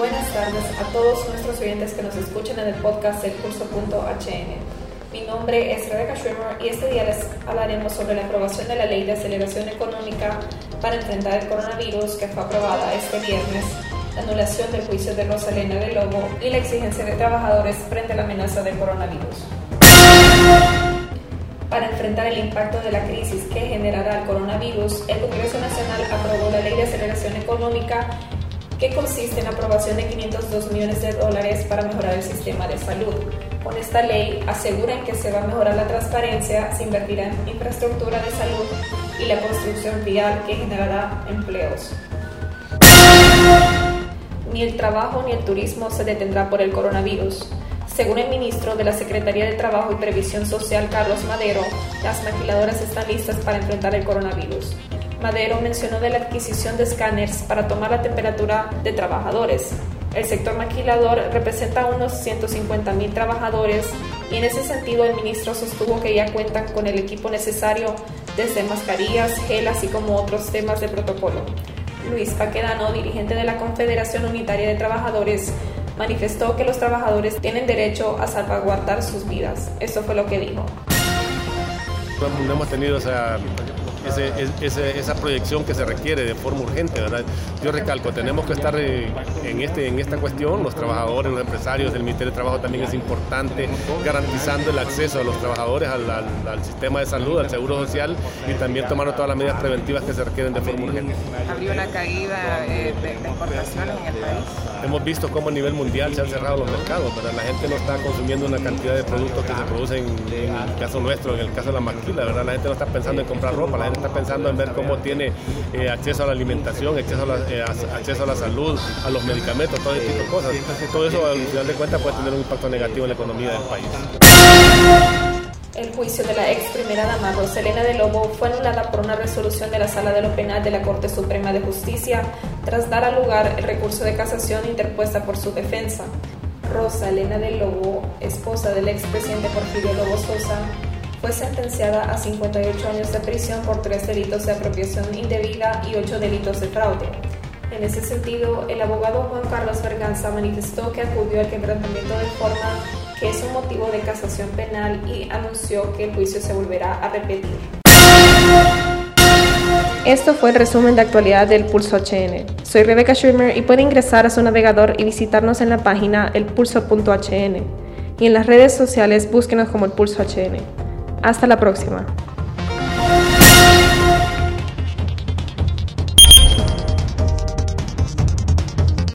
buenas tardes a todos nuestros oyentes que nos escuchan en el podcast del curso.hn. Mi nombre es Rebecca Schwimmer y este día les hablaremos sobre la aprobación de la Ley de Aceleración Económica para enfrentar el coronavirus que fue aprobada este viernes, la anulación del juicio de Rosalena de Lobo y la exigencia de trabajadores frente a la amenaza del coronavirus. Para enfrentar el impacto de la crisis que generará el coronavirus, el Congreso Nacional aprobó la Ley de Aceleración Económica que consiste en la aprobación de 502 millones de dólares para mejorar el sistema de salud. Con esta ley aseguran que se va a mejorar la transparencia, se invertirá en infraestructura de salud y la construcción vial que generará empleos. Ni el trabajo ni el turismo se detendrá por el coronavirus. Según el ministro de la Secretaría de Trabajo y Previsión Social, Carlos Madero, las maquiladoras están listas para enfrentar el coronavirus. Madero mencionó de la adquisición de escáneres para tomar la temperatura de trabajadores. El sector maquilador representa unos 150 mil trabajadores y en ese sentido el ministro sostuvo que ya cuentan con el equipo necesario desde mascarillas, gel, así como otros temas de protocolo. Luis Paquedano, dirigente de la Confederación Unitaria de Trabajadores, manifestó que los trabajadores tienen derecho a salvaguardar sus vidas. Eso fue lo que dijo. No hemos tenido esa esa proyección que se requiere de forma urgente. ¿verdad? Yo recalco, tenemos que estar eh, en, este, en esta cuestión, los trabajadores, los empresarios, el Ministerio de Trabajo también es importante, garantizando el acceso de los trabajadores al, sistema de salud, al seguro social y también tomando todas las medidas preventivas que se requieren de forma urgente. ¿Habría una caída eh, de, importaciones en el país? Hemos visto cómo a nivel mundial se han cerrado los mercados, ¿verdad? la gente no está consumiendo una cantidad de productos que se producen en el caso nuestro, en el caso de la maquila, ¿verdad? la gente no está pensando en comprar ropa, la gente está pensando en ver cómo tiene eh, acceso a la alimentación, acceso a la, eh, acceso a la salud, a los medicamentos, todo ese tipo de cosas. Todo eso al final de cuentas puede tener un impacto negativo en la economía del país. El juicio de la ex primera dama Roselena de Lobo fue anulada por una resolución de la Sala de lo Penal de la Corte Suprema de Justicia tras dar a lugar el recurso de casación interpuesta por su defensa. Rosa Elena de Lobo, esposa del expresidente Porfirio Lobo Sosa, fue sentenciada a 58 años de prisión por tres delitos de apropiación indebida y ocho delitos de fraude. En ese sentido, el abogado Juan Carlos Berganza manifestó que acudió al quebrantamiento de forma que es un motivo de casación penal y anunció que el juicio se volverá a repetir. Esto fue el resumen de actualidad del Pulso HN. Soy Rebecca Schwimmer y puede ingresar a su navegador y visitarnos en la página elpulso.hn. Y en las redes sociales búsquenos como el Pulso HN. Hasta la próxima.